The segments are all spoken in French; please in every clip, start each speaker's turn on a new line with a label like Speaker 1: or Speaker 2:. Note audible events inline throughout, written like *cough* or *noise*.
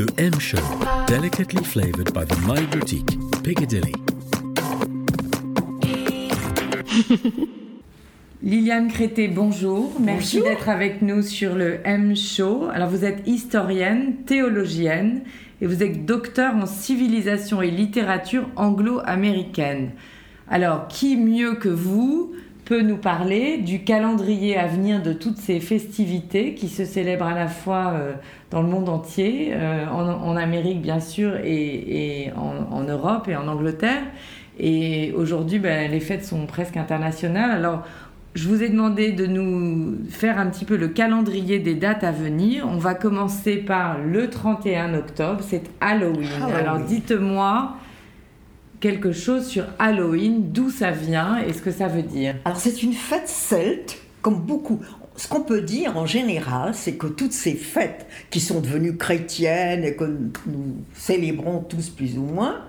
Speaker 1: Le M Show, delicately flavored by the My Boutique, Piccadilly. *laughs*
Speaker 2: Liliane Crété, bonjour. Merci d'être avec nous sur le M Show. Alors, vous êtes historienne, théologienne et vous êtes docteur en civilisation et littérature anglo-américaine. Alors, qui mieux que vous peut nous parler du calendrier à venir de toutes ces festivités qui se célèbrent à la fois euh, dans le monde entier, euh, en, en Amérique bien sûr et, et en, en Europe et en Angleterre. Et aujourd'hui, ben, les fêtes sont presque internationales. Alors, je vous ai demandé de nous faire un petit peu le calendrier des dates à venir. On va commencer par le 31 octobre, c'est Halloween.
Speaker 3: Halloween.
Speaker 2: Alors dites-moi quelque chose sur Halloween, d'où ça vient et ce que ça veut dire.
Speaker 3: Alors c'est une fête celte, comme beaucoup. Ce qu'on peut dire en général, c'est que toutes ces fêtes qui sont devenues chrétiennes et que nous célébrons tous plus ou moins,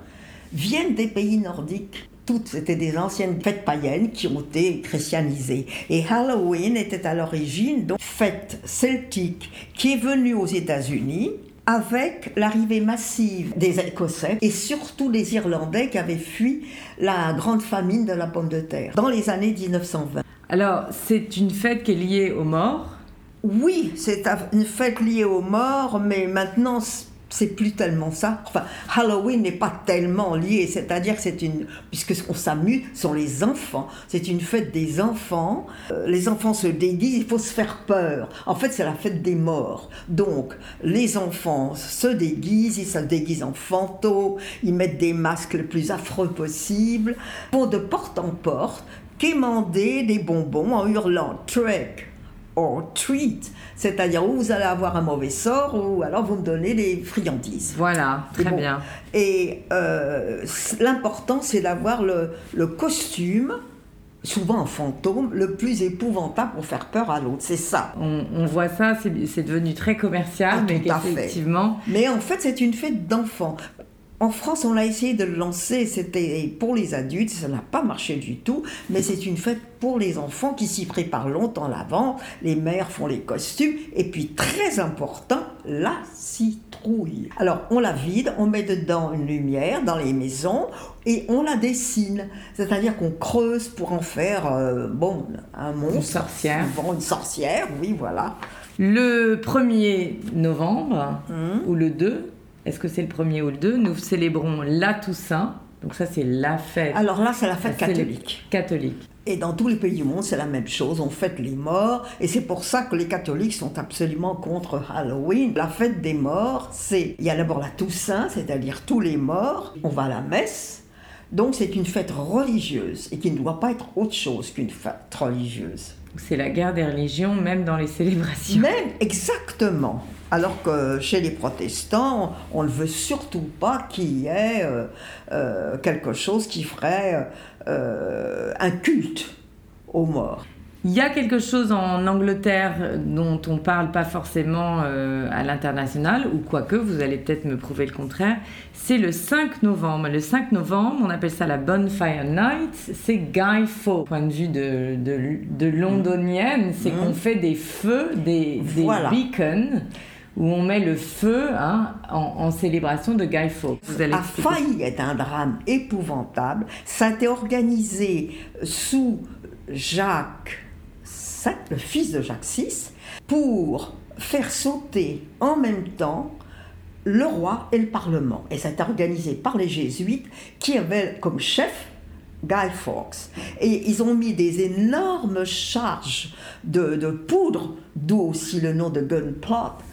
Speaker 3: viennent des pays nordiques. Toutes c'était des anciennes fêtes païennes qui ont été christianisées. Et Halloween était à l'origine donc fête celtique qui est venue aux États-Unis avec l'arrivée massive des Écossais et surtout des Irlandais qui avaient fui la grande famine de la pomme de terre dans les années 1920.
Speaker 2: Alors c'est une fête qui est liée aux morts?
Speaker 3: Oui, c'est une fête liée aux morts, mais maintenant c'est plus tellement ça. Enfin, Halloween n'est pas tellement lié, c'est-à-dire que c'est une, puisque on s'amuse, sont les enfants. C'est une fête des enfants. Euh, les enfants se déguisent, il faut se faire peur. En fait, c'est la fête des morts. Donc, les enfants se déguisent, ils se déguisent en fantômes, ils mettent des masques le plus affreux possible, vont de porte en porte, quémander des bonbons en hurlant trick or treat, c'est-à-dire où vous allez avoir un mauvais sort ou alors vous me donnez des friandises.
Speaker 2: Voilà, très
Speaker 3: bon,
Speaker 2: bien.
Speaker 3: Et euh, l'important, c'est d'avoir le, le costume, souvent en fantôme, le plus épouvantable pour faire peur à l'autre. C'est ça.
Speaker 2: On, on voit ça, c'est devenu très commercial,
Speaker 3: Ah,
Speaker 2: mais
Speaker 3: tout à fait.
Speaker 2: effectivement,
Speaker 3: Mais en fait, c'est une fête d'enfants. En France, on a essayé de le lancer, c'était pour les adultes, ça n'a pas marché du tout, mais c'est une fête pour les enfants qui s'y préparent longtemps l'avant. Les mères font les costumes, et puis très important, la citrouille. Alors, on la vide, on met dedans une lumière dans les maisons, et on la dessine. C'est-à-dire qu'on creuse pour en faire, euh, bon, un monstre.
Speaker 2: sorcière.
Speaker 3: souvent une sorcière, oui, voilà.
Speaker 2: le 1er novembre
Speaker 3: Hum.
Speaker 2: ou le 2, est-ce que c'est le 1er ou le 2, nous célébrons la Toussaint. Donc ça, c'est la fête
Speaker 3: Alors là, c'est la fête catholique.
Speaker 2: catholique.
Speaker 3: Et dans tous les pays du monde, c'est la même chose. On fête les morts. Et c'est pour ça que les catholiques sont absolument contre Halloween. La fête des morts, c'est. Il y a d'abord la Toussaint, c'est-à-dire tous les morts. On va à la messe. Donc c'est une fête religieuse et qui ne doit pas être autre chose qu'une fête religieuse.
Speaker 2: C'est la guerre des religions, même dans les *laughs* célébrations.
Speaker 3: Même exactement. Alors que chez les protestants, on ne veut surtout pas qu'il y ait euh, euh, quelque chose qui ferait euh, un culte aux morts.
Speaker 2: Il y a quelque chose en Angleterre dont on parle pas forcément euh, à l'international, ou quoique, vous allez peut-être me prouver le contraire, c'est le 5 novembre. Le 5 novembre, on appelle ça la Bonfire Night, c'est Guy Fawkes. Point de vue de, de, de londonienne, c'est
Speaker 3: Mm.
Speaker 2: qu'on fait des feux, des, des
Speaker 3: Voilà.
Speaker 2: beacons, où on met le feu hein, en, en célébration de Guy Fawkes. Vous allez
Speaker 3: a failli être un drame épouvantable. Ça a été organisé sous Jacques Le fils de Jacques VI, pour faire sauter en même temps le roi et le parlement. Et ça a été organisé par les jésuites qui avaient comme chef Guy Fawkes. Et ils ont mis des énormes charges de, poudre, d'où aussi le nom de gunpowder,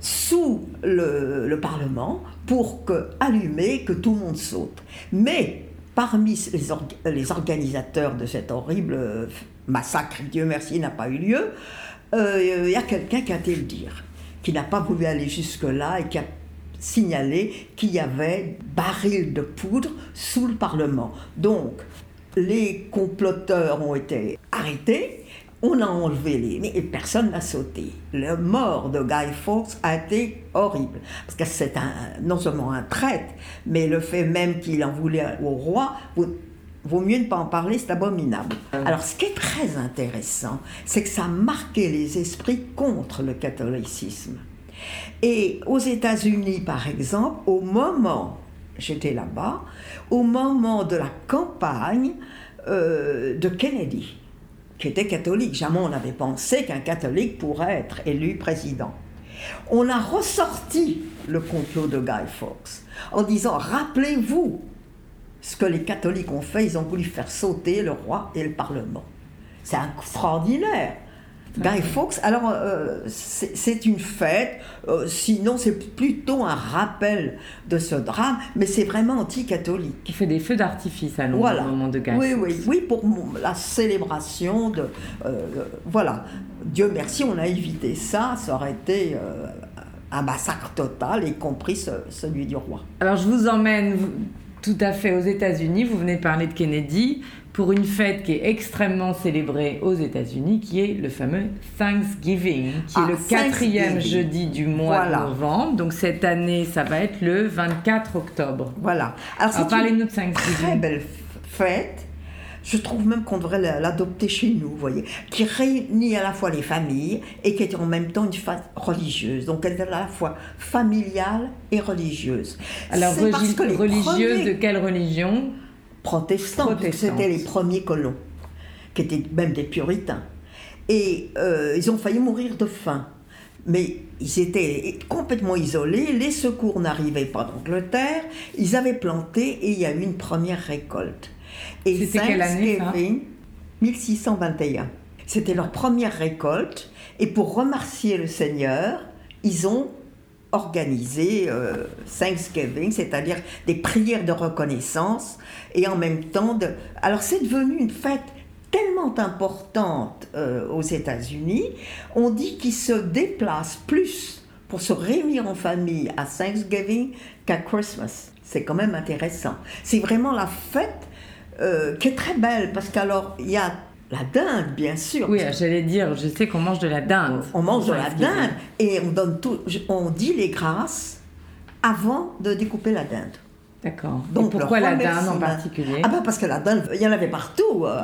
Speaker 3: sous le, le Parlement pour que, allumer, que tout le monde saute. Mais parmi les, org- les organisateurs de cet horrible euh, massacre, Dieu merci, n'a pas eu lieu, euh, il y a quelqu'un qui a été le dire, qui n'a pas voulu aller jusque-là et qui a signalé qu'il y avait barils de poudre sous le Parlement. Donc, les comploteurs ont été arrêtés, on a enlevé les... Mais personne n'a sauté. Le mort de Guy Fawkes a été horrible. Parce que c'est non seulement un traître, mais le fait même qu'il en voulait au roi, vaut mieux ne pas en parler, c'est abominable. Alors ce qui est très intéressant, c'est que ça a marqué les esprits contre le catholicisme. Et aux États-Unis, par exemple, au moment, j'étais là-bas, au moment de la campagne euh, de Kennedy, qui était catholique, jamais on n'avait pensé qu'un catholique pourrait être élu président. On a ressorti le complot de Guy Fawkes en disant rappelez-vous ce que les catholiques ont fait, ils ont voulu faire sauter le roi et le parlement. C'est extraordinaire. Guy Fawkes, alors euh, c'est une fête, euh, sinon c'est plutôt un rappel de ce drame, mais c'est vraiment anti-catholique.
Speaker 2: Il fait des feux d'artifice à Londres au moment de Guy
Speaker 3: oui,
Speaker 2: Fawkes.
Speaker 3: Oui, oui, pour la célébration de... Euh, voilà, Dieu merci, on a évité ça, ça aurait été un massacre total, y compris celui du roi.
Speaker 2: Alors je vous emmène tout à fait aux États-Unis, vous venez de parler de Kennedy, pour une fête qui est extrêmement célébrée aux États-Unis, qui est le fameux Thanksgiving, qui est
Speaker 3: Ah,
Speaker 2: le quatrième jeudi du mois
Speaker 3: Voilà.
Speaker 2: de novembre. Donc cette année, ça va être le 24 octobre.
Speaker 3: Voilà.
Speaker 2: Alors
Speaker 3: Alors
Speaker 2: parlez-nous de Thanksgiving.
Speaker 3: très belle fête. Je trouve même qu'on devrait la- l'adopter chez nous, vous voyez, qui réunit à la fois les familles et qui est en même temps une fête religieuse. Donc elle est à la fois familiale et religieuse.
Speaker 2: Alors
Speaker 3: C'est parce
Speaker 2: regi-
Speaker 3: que les
Speaker 2: religieuse de quelle religion?
Speaker 3: Protestants, c'était les premiers colons, qui étaient même des puritains. Et euh, ils ont failli mourir de faim. Mais ils étaient complètement isolés, les secours n'arrivaient pas d'Angleterre, ils avaient planté et il y a eu une première récolte. Et Thanksgiving, 1621. C'était leur première récolte et pour remercier le Seigneur, ils ont organisé euh, Thanksgiving, c'est-à-dire des prières de reconnaissance et en même temps de... Alors c'est devenu une fête tellement importante euh, aux États-Unis, on dit qu'ils se déplacent plus pour se réunir en famille à Thanksgiving qu'à Christmas. C'est quand même intéressant. C'est vraiment la fête euh, qui est très belle parce qu'alors il y a la dinde, bien sûr.
Speaker 2: Oui, j'allais dire, je sais qu'on mange de la dinde.
Speaker 3: On mange de la dinde et on donne tout, on dit les grâces avant de découper la dinde.
Speaker 2: D'accord. Et pourquoi la dinde en particulier
Speaker 3: Ah ben parce que la dinde, il y en avait partout. euh,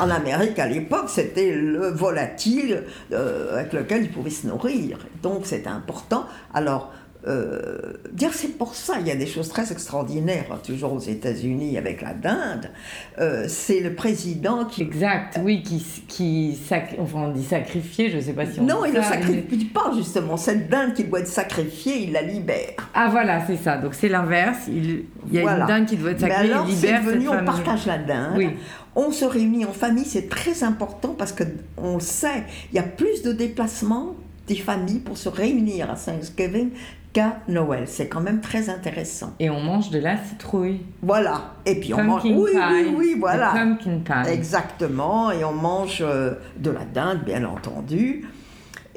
Speaker 3: en Amérique à l'époque, c'était le volatile euh, avec lequel ils pouvaient se nourrir. Donc c'est important. Alors, euh, dire c'est pour ça, il y a des choses très extraordinaires, hein, toujours aux États-Unis avec la dinde. Euh, c'est le président qui...
Speaker 2: Exact, oui, qui, qui sac- enfin, on dit sacrifier, je sais pas si on
Speaker 3: Non,
Speaker 2: dit
Speaker 3: il ne
Speaker 2: ça, mais-
Speaker 3: sacrifie pas justement. Cette dinde qui doit être sacrifiée, il la libère.
Speaker 2: Ah voilà, c'est ça. Donc c'est l'inverse. Il, il y a
Speaker 3: Voilà.
Speaker 2: une dinde qui doit être
Speaker 3: Mais
Speaker 2: sacrée,
Speaker 3: alors,
Speaker 2: il libère
Speaker 3: devenu,
Speaker 2: cette
Speaker 3: on partage la dinde.
Speaker 2: Oui.
Speaker 3: On se réunit en famille, c'est très important parce que on le sait, il y a plus de déplacements des familles pour se réunir à Thanksgiving qu'à Noël. C'est quand même très intéressant.
Speaker 2: Et on mange de la citrouille.
Speaker 3: Voilà. Et puis on mange. Oui,
Speaker 2: pie.
Speaker 3: oui, oui,
Speaker 2: The
Speaker 3: voilà.
Speaker 2: Pumpkin pie.
Speaker 3: Exactement. Et on mange euh, de la dinde, bien entendu.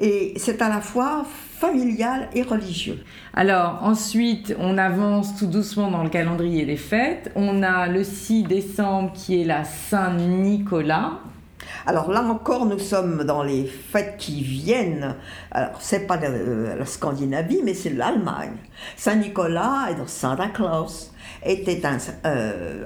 Speaker 3: Et c'est à la fois familial et religieux.
Speaker 2: Alors ensuite, on avance tout doucement dans le calendrier des fêtes. On a le 6 décembre qui est la Saint-Nicolas.
Speaker 3: Alors là encore, nous sommes dans les fêtes qui viennent. Alors, c'est pas de euh, la Scandinavie, mais c'est l'Allemagne. Saint-Nicolas et donc Santa Claus était un, euh,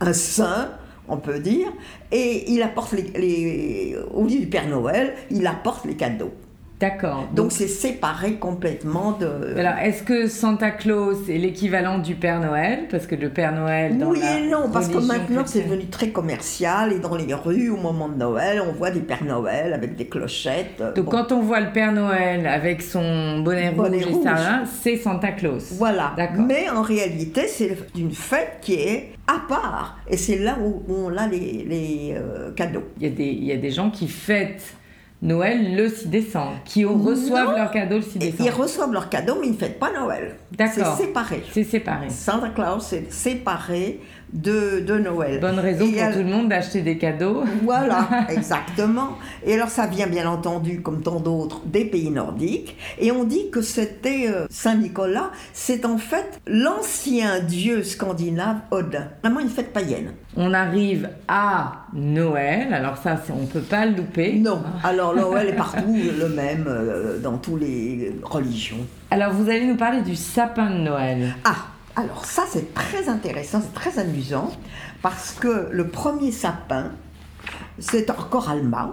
Speaker 3: un saint, on peut dire, et il apporte les- au lieu du Père Noël, il apporte les cadeaux.
Speaker 2: D'accord.
Speaker 3: Donc c'est séparé complètement de.
Speaker 2: Alors, est-ce que Santa Claus est l'équivalent du Père Noël? Parce que le Père Noël, dans
Speaker 3: oui
Speaker 2: la
Speaker 3: et non, parce que maintenant c'est devenu très commercial et dans les rues au moment de Noël, on voit des Pères Noël avec des clochettes.
Speaker 2: Donc,
Speaker 3: Bon.
Speaker 2: quand on voit le Père Noël avec son bonnet,
Speaker 3: Bonnet
Speaker 2: rouge et
Speaker 3: rouge.
Speaker 2: ça, c'est Santa Claus.
Speaker 3: Voilà.
Speaker 2: D'accord.
Speaker 3: Mais en réalité, c'est une fête qui est à part. Et c'est là où, où on a les, les, euh, cadeaux.
Speaker 2: Il y, a des, il y a des gens qui fêtent Noël le 6 décembre, qui reçoivent leur cadeau le 6
Speaker 3: Et ils
Speaker 2: décembre.
Speaker 3: reçoivent leurs cadeaux, mais ils ne fêtent pas Noël.
Speaker 2: D'accord.
Speaker 3: C'est séparé.
Speaker 2: C'est séparé.
Speaker 3: Santa Claus est séparé de, de Noël.
Speaker 2: Bonne raison
Speaker 3: Et
Speaker 2: pour
Speaker 3: elle-
Speaker 2: tout le monde d'acheter des cadeaux.
Speaker 3: Voilà, *laughs* exactement. Et alors ça vient bien entendu, comme tant d'autres, des pays nordiques. Et on dit que c'était euh, Saint-Nicolas, c'est en fait l'ancien dieu scandinave Odin. Vraiment une fête païenne.
Speaker 2: On arrive à Noël, alors ça, on ne peut pas le louper.
Speaker 3: Non, alors Noël est partout *laughs* le même, euh, dans toutes les religions.
Speaker 2: Alors, vous allez nous parler du sapin de Noël.
Speaker 3: Ah, alors ça c'est très intéressant, c'est très amusant, parce que le premier sapin, c'est encore allemand,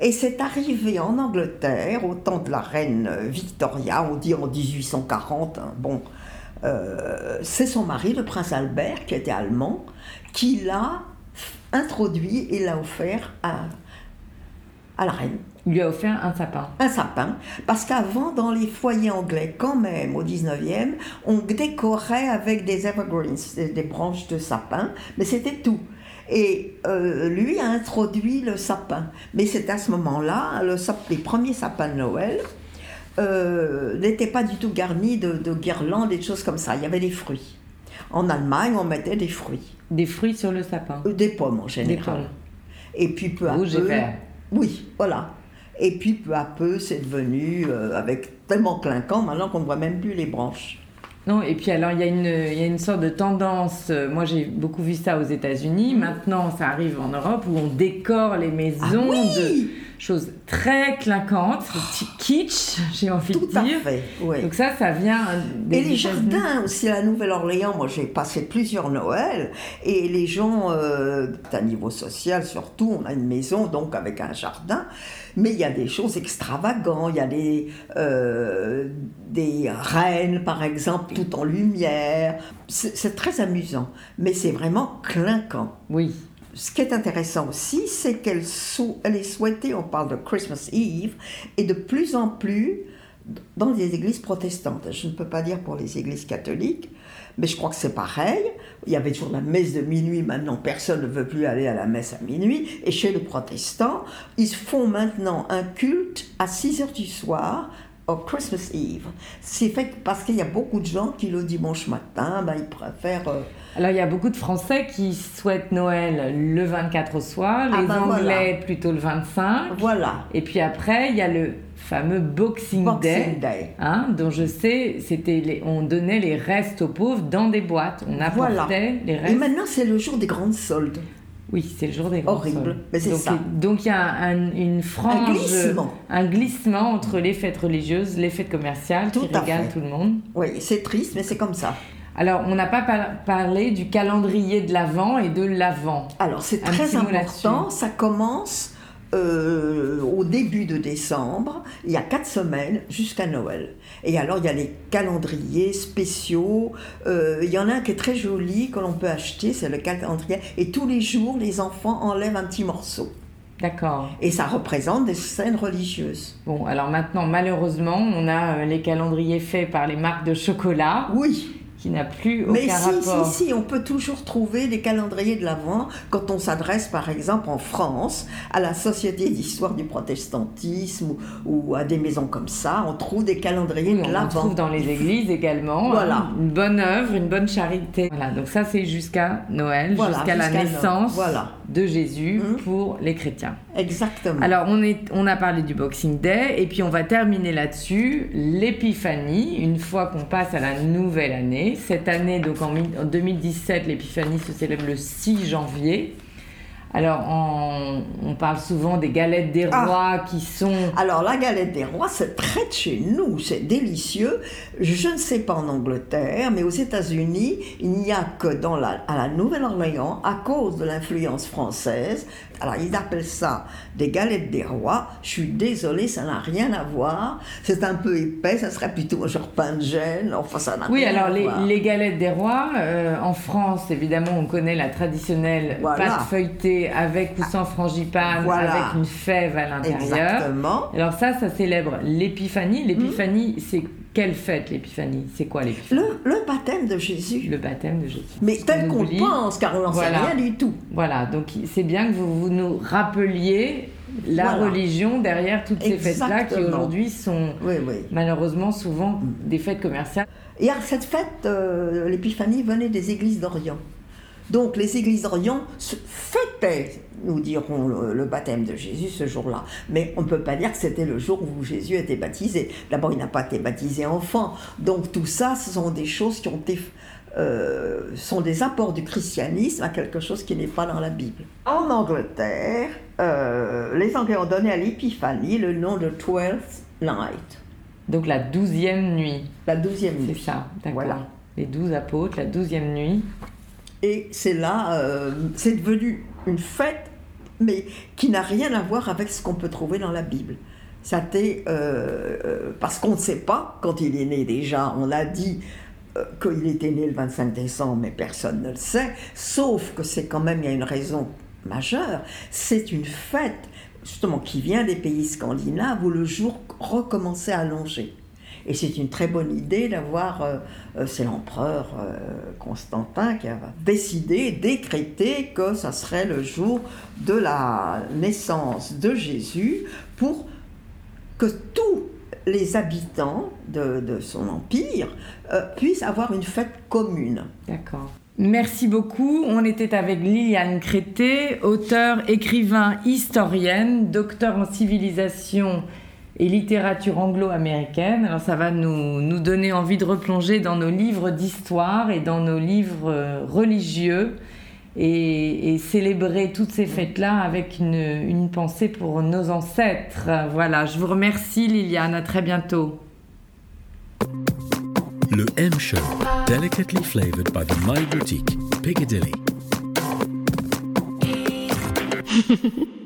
Speaker 3: Et c'est arrivé en Angleterre au temps de la reine Victoria, on dit en 1840. hein, bon, euh, c'est son mari, le prince Albert, qui était allemand, qui l'a introduit et l'a offert à, à la reine.
Speaker 2: Il lui a offert un sapin.
Speaker 3: Un sapin, parce qu'avant, dans les foyers anglais, quand même, au 19e, on décorait avec des evergreens, des, des branches de sapin, mais c'était tout. Et euh, lui a introduit le sapin. Mais c'est à ce moment-là, le sap- les premiers sapins de Noël euh, n'étaient pas du tout garnis de, de guirlandes et de choses comme ça. Il y avait des fruits. En Allemagne, on mettait des fruits.
Speaker 2: Des fruits sur le sapin.
Speaker 3: Euh, Des pommes en
Speaker 2: Des
Speaker 3: général.
Speaker 2: pommes.
Speaker 3: Et puis peu à
Speaker 2: Rouge et
Speaker 3: peu.
Speaker 2: vert.
Speaker 3: Oui, voilà. Et puis peu à peu, c'est devenu euh, avec tellement clinquant maintenant qu'on ne voit même plus les branches.
Speaker 2: Non, et puis alors il y, a une- il y a une sorte de tendance, moi j'ai beaucoup vu ça aux. États-Unis, maintenant ça arrive en Europe où on décore les maisons
Speaker 3: Ah oui
Speaker 2: de choses très clinquantes, petit kitsch, j'ai envie
Speaker 3: Tout
Speaker 2: de
Speaker 3: à
Speaker 2: dire.
Speaker 3: fait, oui.
Speaker 2: Donc ça, ça vient des
Speaker 3: Et les jardins aussi à la Nouvelle-Orléans, moi j'ai passé plusieurs Noëls, et les gens, euh, à niveau social surtout, on a une maison donc avec un jardin, mais il y a des choses extravagantes, il y a des, euh, des reines par exemple, tout en lumière, c'est très amusant, mais c'est vraiment clinquant.
Speaker 2: Oui,
Speaker 3: Ce qui est intéressant aussi, c'est qu'elle est souhaitée, on parle de Christmas Eve, et de plus en plus dans les églises protestantes. Je ne peux pas dire pour les églises catholiques, mais je crois que c'est pareil. Il y avait toujours la messe de minuit, maintenant personne ne veut plus aller à la messe à minuit. Et chez les protestants, ils font maintenant un culte à 6 heures du soir au Christmas Eve. C'est fait parce qu'il y a beaucoup de gens qui le dimanche matin, ben, ils préfèrent... euh,
Speaker 2: alors il y a beaucoup de Français qui souhaitent Noël le 24 au soir,
Speaker 3: Ah
Speaker 2: les
Speaker 3: ben
Speaker 2: Anglais plutôt le 25,
Speaker 3: voilà,
Speaker 2: et puis après il y a le fameux Boxing, Day.
Speaker 3: Boxing Day.
Speaker 2: Hein, dont je sais, c'était on donnait les restes aux pauvres dans des boîtes. On apportait
Speaker 3: Voilà.
Speaker 2: les
Speaker 3: Et
Speaker 2: restes.
Speaker 3: maintenant, c'est le jour des grandes soldes.
Speaker 2: Oui, c'est le jour des grands
Speaker 3: Horrible, mais
Speaker 2: donc,
Speaker 3: ça.
Speaker 2: Donc il y a un- une frange,
Speaker 3: Un glissement.
Speaker 2: un glissement entre les fêtes religieuses, les fêtes commerciales
Speaker 3: Tout
Speaker 2: qui régalent
Speaker 3: fait.
Speaker 2: tout le monde.
Speaker 3: Oui, c'est triste, mais c'est comme ça.
Speaker 2: Alors, on n'a pas par- parlé du calendrier de l'Avent et de l'Avent.
Speaker 3: Alors, c'est très important. Ça commence euh, au début de décembre. Il y a quatre semaines jusqu'à Noël. Et alors, il y a les calendriers spéciaux. Euh, il y en a un qui est très joli que l'on peut acheter, c'est le calendrier. Et tous les jours, les enfants enlèvent un petit morceau.
Speaker 2: D'accord.
Speaker 3: Et ça représente des scènes religieuses.
Speaker 2: Bon, alors maintenant, malheureusement, on a euh, les calendriers faits par les marques de chocolat
Speaker 3: Oui,
Speaker 2: qui n'a plus aucun
Speaker 3: Mais si,
Speaker 2: rapport.
Speaker 3: si, si, on peut toujours trouver des calendriers de l'Avent quand on s'adresse par exemple en France à la Société d'histoire du protestantisme ou, ou à des maisons comme ça, on trouve des calendriers
Speaker 2: Oui,
Speaker 3: de
Speaker 2: on en
Speaker 3: l'Avent.
Speaker 2: trouve dans les églises également.
Speaker 3: Voilà.
Speaker 2: hein. Une bonne œuvre, une bonne charité. Voilà, donc ça c'est jusqu'à Noël,
Speaker 3: Voilà,
Speaker 2: jusqu'à la
Speaker 3: Noël.
Speaker 2: naissance
Speaker 3: Voilà.
Speaker 2: De Jésus
Speaker 3: Mhm.
Speaker 2: pour les chrétiens.
Speaker 3: Exactement.
Speaker 2: Alors on, est, on a parlé du Boxing Day et puis on va terminer là-dessus, l'épiphanie, une fois qu'on passe à la nouvelle année. Cette année, donc en, en 2017, l'épiphanie se célèbre le 6 janvier. Alors on parle souvent des galettes des
Speaker 3: Ah.
Speaker 2: rois qui sont...
Speaker 3: Alors la galette des rois, c'est près de chez nous, c'est délicieux. Je ne sais pas en Angleterre, mais aux États-Unis, il n'y a que dans la, à la Nouvelle-Orléans, à cause de l'influence française. Alors ils appellent ça des galettes des rois. Je suis désolée, ça n'a rien à voir. C'est un peu épais, ça serait plutôt un genre pain de gêne. Enfin, ça n'a
Speaker 2: Oui,
Speaker 3: rien
Speaker 2: alors
Speaker 3: à
Speaker 2: les,
Speaker 3: voir.
Speaker 2: les galettes des rois, euh, en France, évidemment, on connaît la traditionnelle
Speaker 3: Voilà.
Speaker 2: pâte feuilletée avec ou sans frangipane,
Speaker 3: Voilà.
Speaker 2: avec une fève à l'intérieur.
Speaker 3: Exactement.
Speaker 2: Alors ça, ça célèbre l'épiphanie. L'épiphanie, c'est quelle fête l'épiphanie? C'est quoi l'épiphanie?
Speaker 3: Le, le baptême de Jésus.
Speaker 2: Le baptême de Jésus.
Speaker 3: Mais tel
Speaker 2: qu'on
Speaker 3: le pense, car on n'en
Speaker 2: Voilà.
Speaker 3: sait rien du tout.
Speaker 2: Voilà, donc c'est bien que vous, vous nous rappeliez la
Speaker 3: Voilà.
Speaker 2: religion derrière toutes ces fêtes-là qui aujourd'hui sont
Speaker 3: Oui, oui.
Speaker 2: malheureusement souvent des fêtes commerciales.
Speaker 3: Et à cette fête, euh, l'épiphanie venait des églises d'Orient. Donc les églises d'Orient fêtaient, nous dirons, le, le baptême de Jésus ce jour-là. Mais on ne peut pas dire que c'était le jour où Jésus était baptisé. D'abord, il n'a pas été baptisé enfant. Donc tout ça, ce sont des choses qui ont été... euh, sont des apports du christianisme à quelque chose qui n'est pas dans la Bible. En Angleterre, euh, les Anglais ont donné à l'épiphanie le nom de Twelfth Night,
Speaker 2: Donc la douzième nuit.
Speaker 3: la douzième
Speaker 2: C'est
Speaker 3: nuit.
Speaker 2: ça, d'accord.
Speaker 3: Voilà.
Speaker 2: Les douze apôtres, la douzième nuit.
Speaker 3: Et c'est là, euh, c'est devenu une fête mais qui n'a rien à voir avec ce qu'on peut trouver dans la Bible. Ça euh, euh, parce qu'on ne sait pas quand il est né déjà. On a dit qu'il était né le 25 décembre, mais personne ne le sait. Sauf que c'est quand même il y a une raison majeure. C'est une fête justement qui vient des pays scandinaves où le jour recommençait à longer. Et c'est une très bonne idée d'avoir, euh, euh, c'est l'empereur euh, Constantin qui a décidé, décrété que ça serait le jour de la naissance de Jésus pour que tous les habitants de, son empire puissent avoir une fête commune.
Speaker 2: D'accord. Merci beaucoup. On était avec Liliane Crété, auteure, écrivain, historienne, docteur en civilisation et littérature anglo-américaine. Alors ça va nous, nous, donner envie de replonger dans nos livres d'histoire et dans nos livres euh, religieux et, célébrer toutes ces fêtes-là avec une, une, pensée pour nos ancêtres. Voilà, je vous remercie Liliane, à très bientôt.
Speaker 1: Le M Show, delicately flavored by the My Boutique, Piccadilly. *laughs*